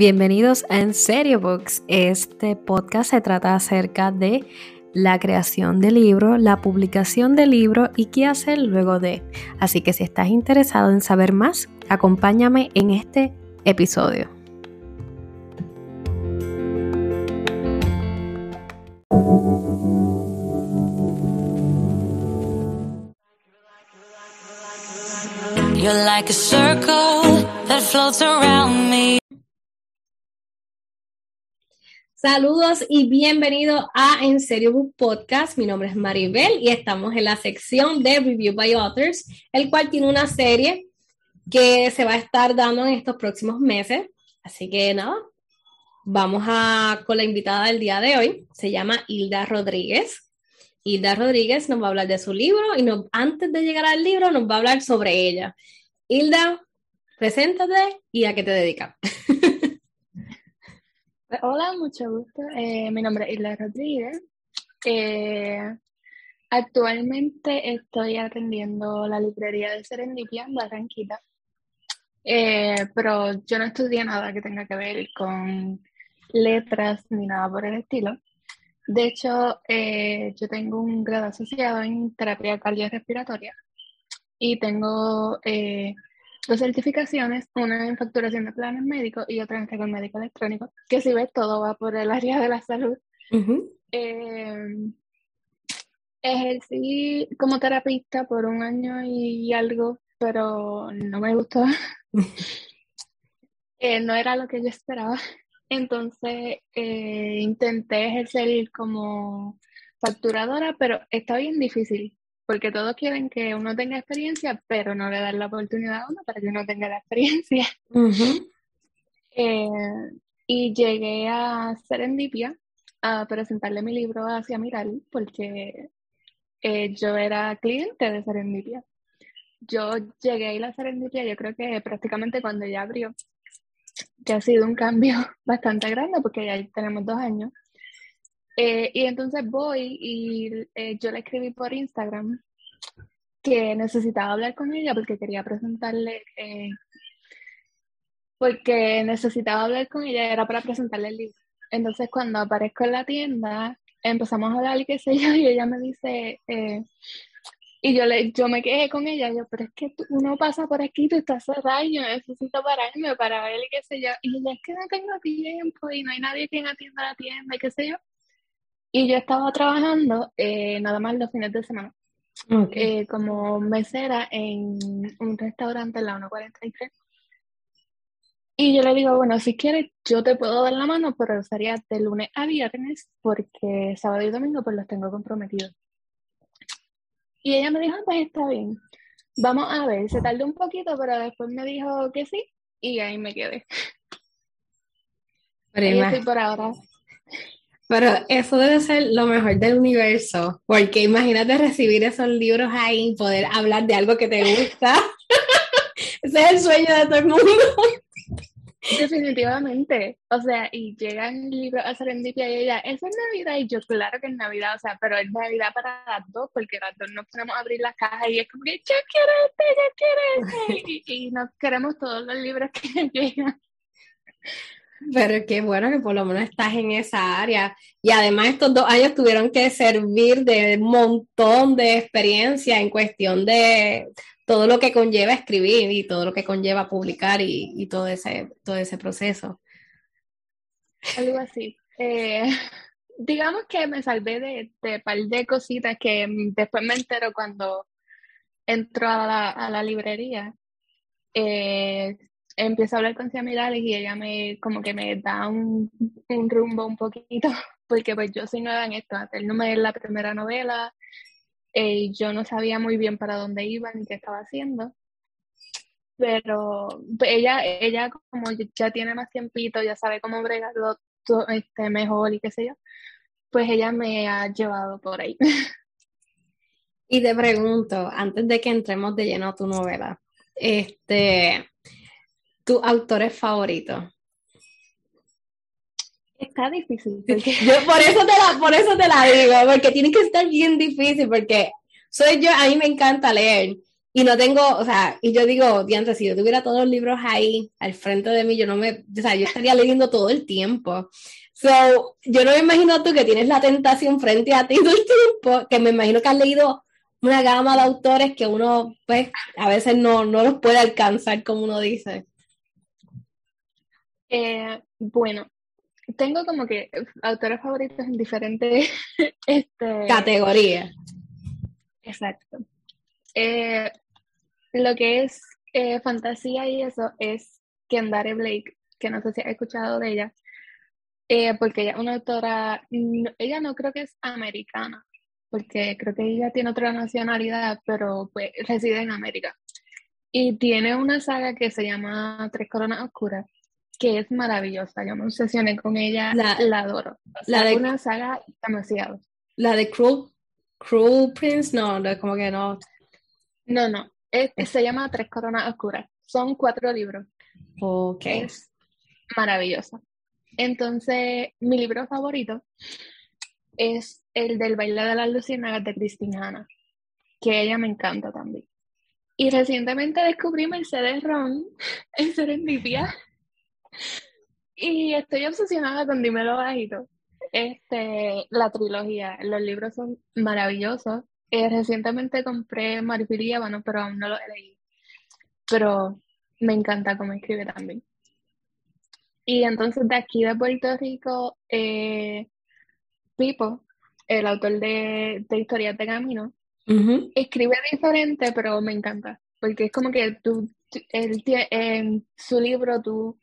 Bienvenidos a En Serio Books. Este podcast se trata acerca de la creación de libro, la publicación de libro y qué hacer luego de. Así que si estás interesado en saber más, acompáñame en este episodio. You're like a circle that floats around me. Saludos y bienvenido a En Serio Book Podcast. Mi nombre es Maribel y estamos en la sección de Review by Authors, el cual tiene una serie que se va a estar dando en estos próximos meses. Así que nada, vamos a con la invitada del día de hoy. Se llama Hilda Rodríguez. Hilda Rodríguez nos va a hablar de su libro y antes de llegar al libro nos va a hablar sobre ella. Hilda, preséntate y a qué te dedicas. Hola, mucho gusto. Eh, mi nombre es Isla Rodríguez. Eh, actualmente estoy atendiendo la librería de Serendipia en Barranquita, eh, pero yo no estudié nada que tenga que ver con letras ni nada por el estilo. De hecho, yo tengo un grado asociado en terapia cardiorrespiratoria y tengo dos certificaciones, una en facturación de planes médicos y otra en récord médico electrónico, que si ves todo va por el área de la salud. Eh, ejercí como terapista por un año y algo, pero no me gustó. Eh, no era lo que yo esperaba. Entonces eh, intenté ejercer como facturadora, pero está bien difícil porque todos quieren que uno tenga experiencia, pero no le dan la oportunidad a uno para que uno tenga la experiencia. Eh, y llegué a Serendipia a presentarle mi libro hacia Miral, porque eh, yo era cliente de Serendipia. Yo llegué a ir a Serendipia, yo creo que prácticamente cuando ya abrió, que ha sido un cambio bastante grande, porque ya tenemos dos años. Eh, y entonces voy y eh, yo le escribí por Instagram que necesitaba hablar con ella porque quería presentarle, eh, porque necesitaba hablar con ella, era para presentarle el libro. Entonces cuando aparezco en la tienda, empezamos a hablar y qué sé yo, y ella me dice, y yo, le, yo me quedé con ella, yo, pero es que uno pasa por aquí, tú estás cerrada y yo necesito pararme para ver y qué sé yo. Y ella, es que no tengo tiempo y no hay nadie quien atienda la tienda y qué sé yo. Y yo estaba trabajando eh, nada más los fines de semana. Eh, como mesera en un restaurante en la 143. Y yo le digo, bueno, si quieres, yo te puedo dar la mano, pero sería de lunes a viernes, porque sábado y domingo pues los tengo comprometidos. Y ella me dijo, pues está bien, vamos a ver, se tardó un poquito, pero después me dijo que sí, y ahí me quedé. Pero estoy por ahora pero eso debe ser lo mejor del universo, porque imagínate recibir esos libros ahí y poder hablar de algo que te gusta. Ese es el sueño de todo el mundo. Definitivamente. O sea, y llegan el libro a Serendipia y ella, eso es Navidad, y yo, claro que es Navidad, o sea, pero es Navidad para las dos, porque las dos nos podemos abrir las cajas y es como que yo quiero este, yo quiero este, y, y nos queremos todos los libros que llegan. Pero qué bueno que por lo menos estás en esa área. Y además estos dos años tuvieron que servir de montón de experiencia en cuestión de todo lo que conlleva escribir y todo lo que conlleva publicar y, todo, ese, todo ese proceso. Algo así. Eh, digamos que me salvé de, un par de cositas que después me entero cuando entro a la, a la librería. Eh, empiezo a hablar con Ciamirales y ella me como que me da un, rumbo un poquito, porque pues yo soy nueva en esto, él no me es la primera novela, eh, yo no sabía muy bien para dónde iba ni qué estaba haciendo. Pero pues, ella, ella como ya tiene más tiempito, ya sabe cómo bregarlo este, mejor y qué sé yo, pues ella me ha llevado por ahí. Y te pregunto, antes de que entremos de lleno a tu novela, este, ¿Tu autores favoritos? Está difícil. Yo por eso, te la, por eso te la digo, porque tiene que estar bien difícil, porque soy yo, a mí me encanta leer y no tengo, o sea, y yo digo, diantre, si yo tuviera todos los libros ahí al frente de mí, yo no me, o sea, yo estaría leyendo todo el tiempo. So, yo no me imagino tú que tienes la tentación frente a ti todo el tiempo, que me imagino que has leído una gama de autores que uno, pues, a veces no, no los puede alcanzar, como uno dice. Eh, bueno, tengo como que autores favoritos en diferentes este, categorías. Exacto. Eh, lo que es eh, fantasía y eso es Kendare Blake, que no sé si has escuchado de ella, eh, porque ella es una autora, ella no creo que es americana, porque creo que ella tiene otra nacionalidad, pero pues reside en América. Y tiene una saga que se llama Tres Coronas Oscuras, que es maravillosa. Yo me obsesioné con ella, la, adoro. la de una saga demasiado. La de Cruel, Cruel Prince, no, como que no. No, no. se llama Tres Coronas Oscuras. Son cuatro libros. Ok. Es maravillosa. Entonces, mi libro favorito es el del baile de las luciérnagas de Cristina que ella me encanta también. Y recientemente descubrí Mercedes Ron en Serendipia. Y estoy obsesionada con Dímelo Bajito. Este, la trilogía, los libros son maravillosos. Eh, recientemente compré Marfil y pero aún no lo he leído. Pero me encanta cómo escribe también. Y entonces de aquí de Puerto Rico, eh, Pipo, el autor de, de Historias de Camino, escribe diferente, pero me encanta. Porque es como que tú, él, en su libro tú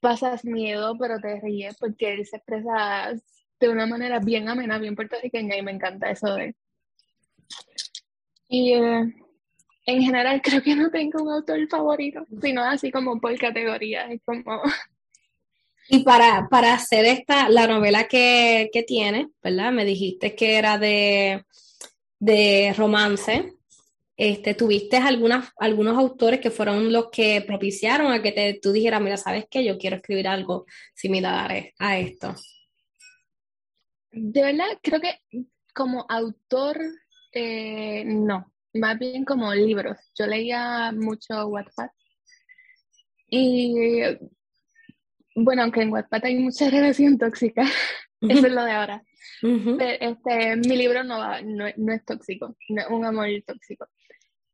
pasas miedo, pero te ríes porque él se expresa de una manera bien amena, bien puertorriqueña y me encanta eso de él. Y eh, en general creo que no tengo un autor favorito, sino así como por categoría, es como... Y para, para hacer esta, la novela que, que tiene, ¿verdad? Me dijiste que era de, de romance. Este, ¿Tuviste algunas, algunos autores que fueron los que propiciaron a que te, tú dijeras, mira, ¿sabes qué? Yo quiero escribir algo similar a esto. De verdad, creo que como autor eh, no, más bien como libros. Yo leía mucho Wattpad. Y bueno, aunque en Wattpad hay mucha relación tóxica, eso es lo de ahora. este, mi libro no, no, es tóxico, no es un amor tóxico.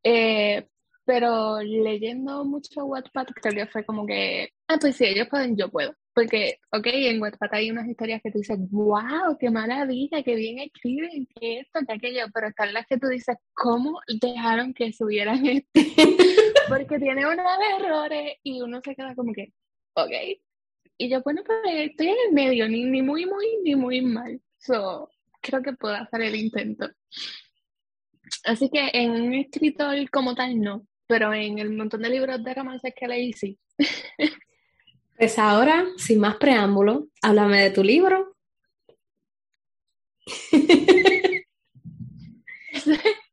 Eh, pero leyendo mucho Wattpad creo que fue como que, ah, pues si ellos pueden, yo puedo. Porque, ok, en Wattpad hay unas historias que tú dices, wow, qué maravilla, qué bien escriben, qué esto, qué aquello, pero están las que tú dices, ¿cómo dejaron que subieran esto? Porque tiene unos errores y uno se queda como que, ok. Y yo, bueno, pues estoy en el medio, ni, ni muy, muy, ni muy mal. So, creo que puedo hacer el intento. Así que en un escritor como tal, no, pero en el montón de libros de romances que leí, sí. Pues ahora, sin más preámbulo, háblame de tu libro.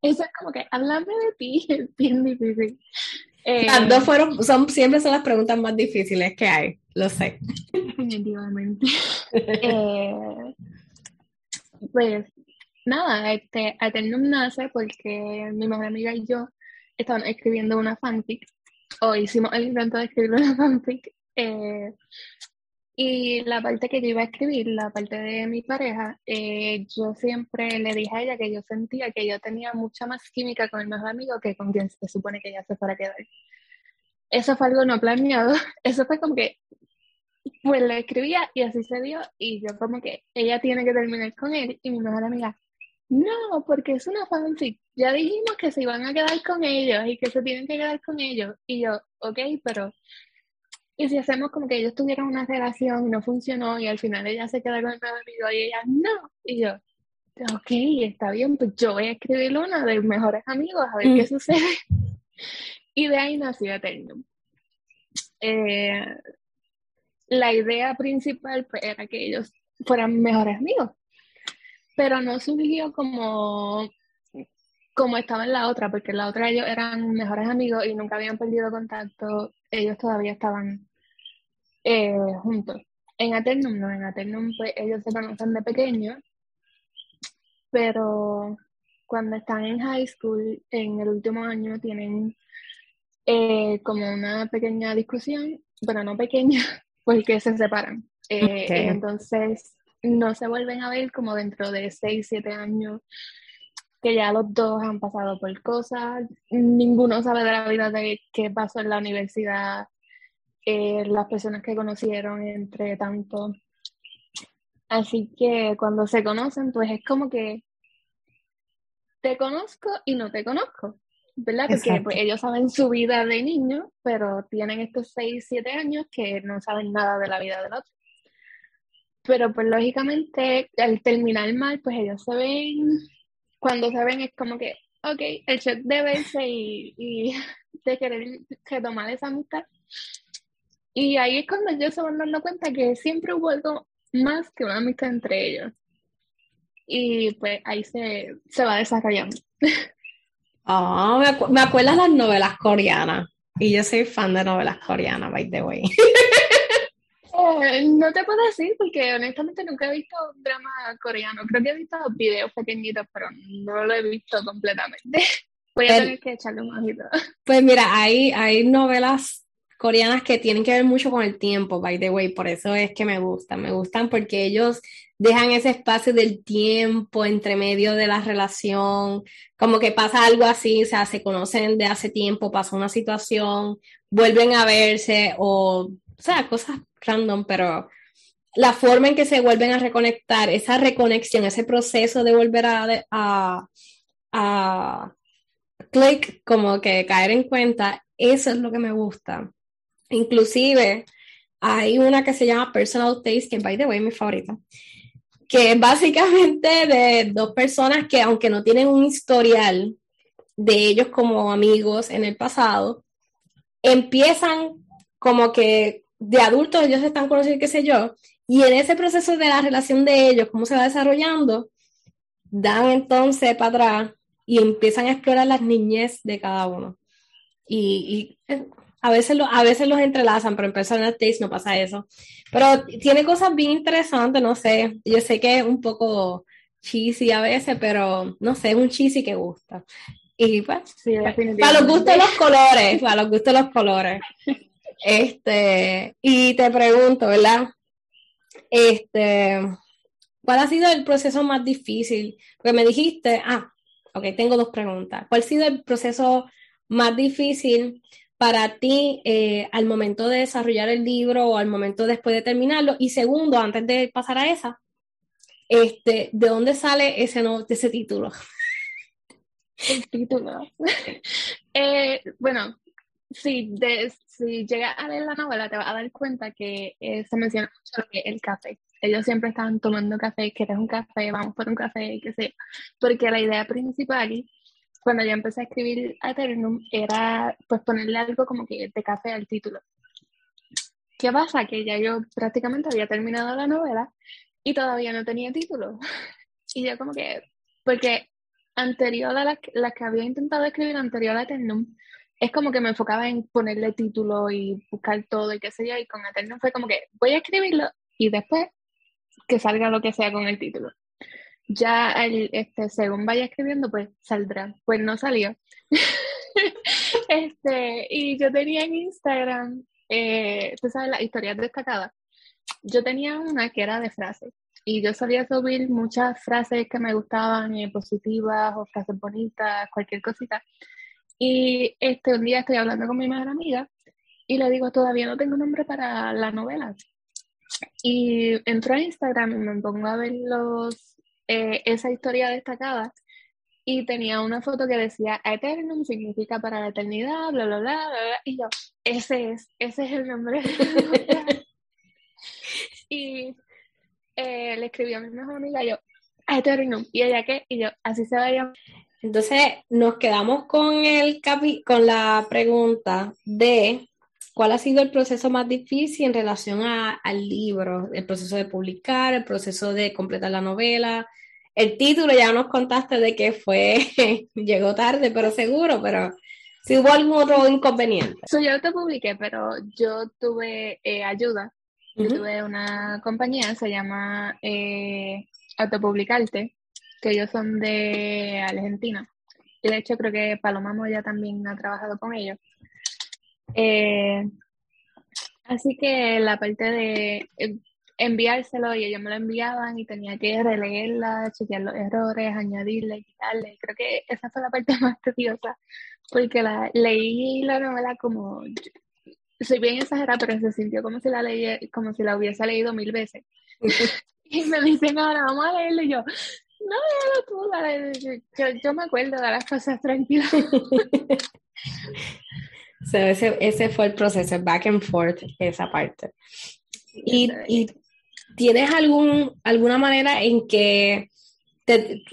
eso, es como que, háblame de ti, es bien difícil. las dos eh, fueron, son, siempre son las preguntas más difíciles que hay, lo sé. Definitivamente. Eh, pues nada, este, Atendum nace porque mi mejor amiga y yo estaban escribiendo una fanfic, o hicimos el intento de escribir una fanfic, eh, y la parte que yo iba a escribir, la parte de mi pareja, eh, yo siempre le dije a ella que yo sentía que yo tenía mucha más química con el mejor amigo que con quien se supone que ella se fuera a quedar. Eso fue algo no planeado, eso fue como que, pues le escribía y así se dio, y yo como que ella tiene que terminar con él, y mi mejor amiga, no, porque es una fanfic. Ya dijimos que se iban a quedar con ellos y que se tienen que quedar con ellos. Y yo, ok, pero y si hacemos como que ellos tuvieron una relación y no funcionó y al final ella se queda con el amigo y ella no. Y yo, ok, está bien, pues yo voy a escribir una de mejores amigos a ver qué mm. sucede. Y de ahí nació Eternum. Eh, la idea principal pues, era que ellos fueran mejores amigos, pero no surgió como como estaba en la otra, porque en la otra ellos eran mejores amigos y nunca habían perdido contacto, ellos todavía estaban eh, juntos. En Aternum no, en Aternum pues ellos se conocen de pequeños, pero cuando están en high school, en el último año, tienen eh, como una pequeña discusión, bueno, no pequeña, porque se separan. Eh, entonces, no se vuelven a ver como dentro de 6, 7 años, que ya los dos han pasado por cosas, ninguno sabe de la vida de qué pasó en la universidad, eh, las personas que conocieron entre tanto. Así que cuando se conocen, pues es como que te conozco y no te conozco, ¿verdad? Porque pues, ellos saben su vida de niño, pero tienen estos 6, 7 años que no saben nada de la vida del otro. Pero pues lógicamente al terminar mal, pues ellos se ven, cuando se ven es como que, ok, el shock de verse y, y de querer retomar esa amistad. Y ahí es cuando ellos se van dando cuenta que siempre hubo algo más que una amistad entre ellos. Y pues ahí se, se va desarrollando. Oh, me, me acuerdas las novelas coreanas. Y yo soy fan de novelas coreanas, by the way. No te puedo decir porque honestamente nunca he visto un drama coreano. Creo que he visto videos pequeñitos, pero no lo he visto completamente. Voy a tener que echarle un ojito. Pues mira, hay, hay novelas coreanas que tienen que ver mucho con el tiempo, by the way, por eso es que me gustan, me gustan porque ellos dejan ese espacio del tiempo entre medio de la relación, como que pasa algo así, o sea, se conocen de hace tiempo, pasa una situación, vuelven a verse o, o sea, cosas random, pero la forma en que se vuelven a reconectar, esa reconexión, ese proceso de volver a, a, a click, como que caer en cuenta, eso es lo que me gusta. Inclusive, hay una que se llama Personal Taste, que by the way es mi favorita, que es básicamente de dos personas que aunque no tienen un historial de ellos como amigos en el pasado, empiezan como que de adultos ellos se están conociendo, qué sé yo, y en ese proceso de la relación de ellos, cómo se va desarrollando, dan entonces para atrás y empiezan a explorar las niñez de cada uno. Y, y a veces, lo, a veces los entrelazan, pero en Personal Taste no pasa eso. Pero tiene cosas bien interesantes, no sé. Yo sé que es un poco cheesy a veces, pero no sé, es un cheesy que gusta. Y pues, para los gustos los colores, para los gustos los colores. Este, y te pregunto, ¿verdad? Este, ¿cuál ha sido el proceso más difícil? Porque me dijiste, ah, ok, tengo dos preguntas. ¿Cuál ha sido el proceso más difícil para ti eh, al momento de desarrollar el libro o al momento después de terminarlo? Y segundo, antes de pasar a esa, este, ¿de dónde sale ese, no, ese título? El título. eh, bueno, si, de, si llegas a leer la novela, te vas a dar cuenta que se menciona mucho el café. Ellos siempre estaban tomando café, quieres un café, vamos por un café, qué sé. Porque la idea principal cuando yo empecé a escribir Eternum era pues ponerle algo como que de café al título. ¿Qué pasa? Que ya yo prácticamente había terminado la novela y todavía no tenía título. Y yo como que, porque anterior a la, la que había intentado escribir anterior a Eternum, es como que me enfocaba en ponerle título y buscar todo y qué sé yo, y con Eternum fue como que voy a escribirlo y después que salga lo que sea con el título ya el, este, según vaya escribiendo, pues saldrá. Pues no salió. este, y yo tenía en Instagram, eh, tú sabes, las historias destacadas. Yo tenía una que era de frases. Y yo solía subir muchas frases que me gustaban, eh, positivas o frases bonitas, cualquier cosita. Y este, un día estoy hablando con mi mejor amiga y le digo, todavía no tengo nombre para la novela. Y entro a Instagram y me pongo a ver los eh, esa historia destacada y tenía una foto que decía Eternum significa para la eternidad, bla, bla, bla, bla, y yo, ese es, ese es el nombre. y eh, le escribí a mi mejor amiga, yo, Eternum, y ella qué, y yo, así se va a llamar. Entonces nos quedamos con, el capi con la pregunta de ¿Cuál ha sido el proceso más difícil en relación al libro? El proceso de publicar, el proceso de completar la novela. El título ya nos contaste de que fue, llegó tarde, pero seguro, pero si hubo algún otro inconveniente. So, yo te publiqué, pero yo tuve eh, ayuda. Yo tuve una compañía, se llama eh, Autopublicarte, que ellos son de Argentina. Y de hecho creo que Paloma Moya también ha trabajado con ellos. Eh, así que la parte de eh, enviárselo y ellos me lo enviaban y tenía que releerla, chequear los errores, añadirle, quitarle. Creo que esa fue la parte más tediosa porque la leí la novela como soy bien exagerada, pero se sintió como si la leí, como si la hubiese leído mil veces. y me dicen ahora vamos a leerlo y yo, no, tú, yo, yo me acuerdo de las cosas tranquilas. ese, ese fue el proceso, back and forth, esa parte. Y, y tienes algún, alguna manera en que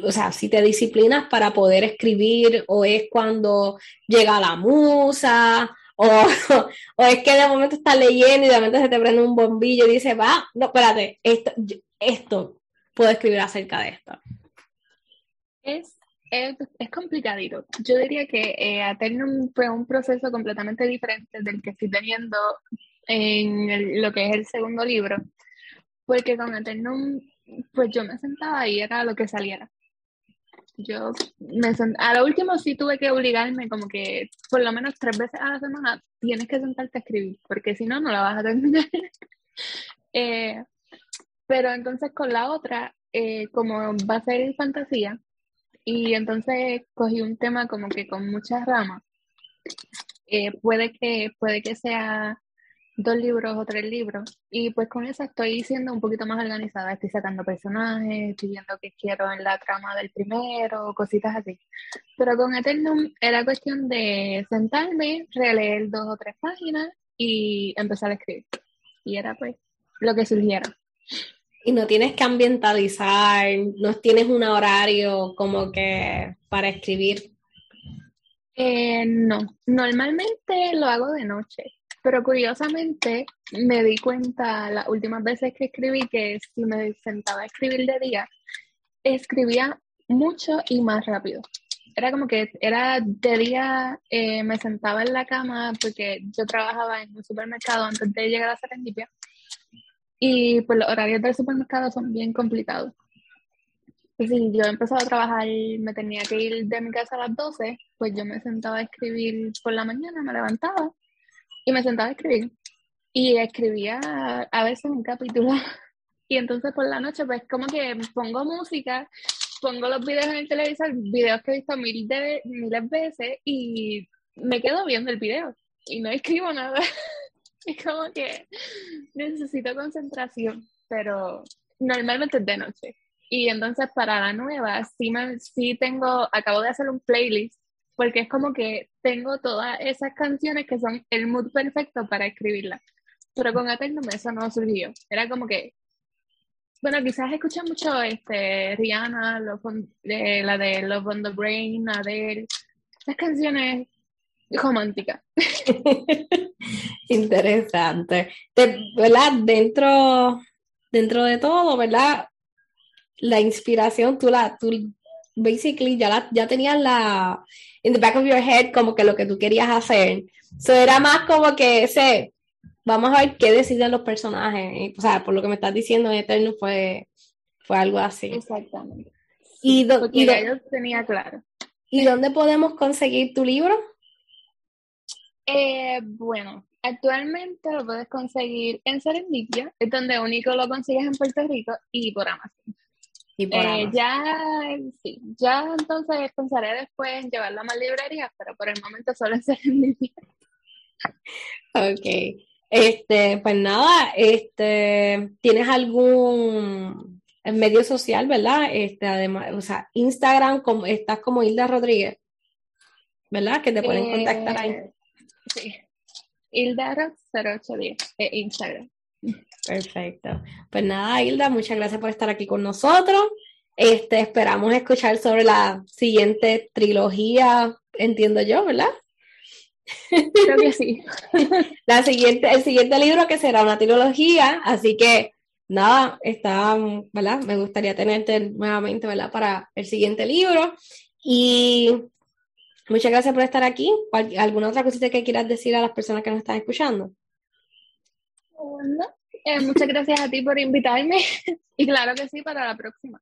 o sea, si te disciplinas para poder escribir o es cuando llega la musa o, o es que de momento estás leyendo y de momento se te prende un bombillo y dices, va, no, espérate, esto, esto puedo escribir acerca de esto. Es, es, es complicadito. Yo diría que eh, Aternum fue un proceso completamente diferente del que estoy teniendo en lo que es el segundo libro, porque con Aternum pues yo me sentaba y era lo que saliera. Yo me a lo último sí tuve que obligarme como que por lo menos tres veces a la semana tienes que sentarte a escribir, porque si no, no la vas a terminar. Eh, pero entonces con la otra, eh, como va a ser fantasía, y entonces cogí un tema como que con muchas ramas, eh, puede, que, puede que sea dos libros o tres libros. Y pues con eso estoy siendo un poquito más organizada. Estoy sacando personajes, estoy viendo qué quiero en la trama del primero, cositas así. Pero con Eternum era cuestión de sentarme, releer dos o tres páginas y empezar a escribir. Y era pues lo que surgiera. Y no tienes que ambientalizar, no tienes un horario como que para escribir. Eh, no, normalmente lo hago de noche pero curiosamente me di cuenta las últimas veces que escribí que si me sentaba a escribir de día, escribía mucho y más rápido. Era como que era de día, eh, me sentaba en la cama porque yo trabajaba en un supermercado antes de llegar a Serendipia y pues los horarios del supermercado son bien complicados. Y si yo empezaba a trabajar me tenía que ir de mi casa a las 12, pues yo me sentaba a escribir por la mañana, me levantaba y me sentaba a escribir. Y escribía a veces un capítulo. Y entonces por la noche, pues como que pongo música, pongo los videos en el televisor, videos que he visto mil de, miles veces y me quedo viendo el video y no escribo nada. es como que necesito concentración, pero normalmente es de noche. Y entonces para la nueva, sí, me, sí tengo, acabo de hacer un playlist porque es como que tengo todas esas canciones que son el mood perfecto para escribirlas. Pero con Eternum eso no surgió. Era como que, bueno, quizás escuché mucho este, Rihanna, eh, la de Love on the Brain, Adele, esas canciones románticas. Interesante. ¿Verdad? Dentro, dentro de todo, ¿verdad? La inspiración, tú la, tú basically ya, la, ya tenías la, in the back of your head, como que lo que tú querías hacer. So era más como que ese, vamos a ver qué deciden los personajes. O sea, por lo que me estás diciendo, Eterno fue, fue algo así. Exactamente. Y, y tenía claro. ¿Y dónde podemos conseguir tu libro? Eh, bueno, actualmente lo puedes conseguir en Serendipia, es donde único lo consigues en Puerto Rico y por Amazon. Eh, ya, sí, ya entonces pensaré después en llevarlo a más librerías, pero por el momento solo en Ok. Este, pues nada, este, ¿tienes algún medio social, verdad? Este, además, o sea, Instagram, como, estás como Hilda Rodríguez, ¿verdad? Que te pueden contactar ahí. Sí. Hilda 0810, eh, Instagram. Perfecto. Pues nada, Hilda, muchas gracias por estar aquí con nosotros. Este, esperamos escuchar sobre la siguiente trilogía, entiendo yo, ¿verdad? Creo que sí. La siguiente, el siguiente libro que será una trilogía, así que nada, está, ¿verdad? Me gustaría tenerte nuevamente, ¿verdad? Para el siguiente libro. Y muchas gracias por estar aquí. ¿Alguna otra cosita que quieras decir a las personas que nos están escuchando? Eh, muchas gracias a ti por invitarme y claro que sí, para la próxima.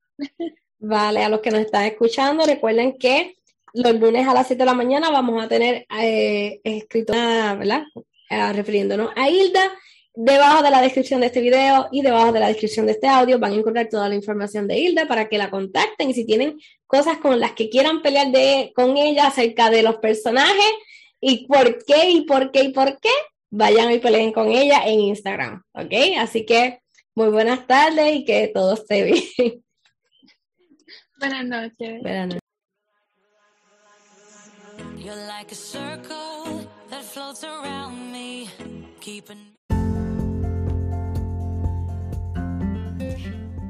Vale, a los que nos están escuchando, recuerden que los lunes a las 7 de la mañana vamos a tener eh, escrito, ¿verdad? Eh, refiriéndonos a Hilda. Debajo de la descripción de este video y debajo de la descripción de este audio van a encontrar toda la información de Hilda para que la contacten y si tienen cosas con las que quieran pelear de, con ella acerca de los personajes y por qué y por qué y por qué, vayan y peleen con ella en Instagram, ¿ok? Así que muy buenas tardes y que todo esté bien. Buenas noches. Buenas noches.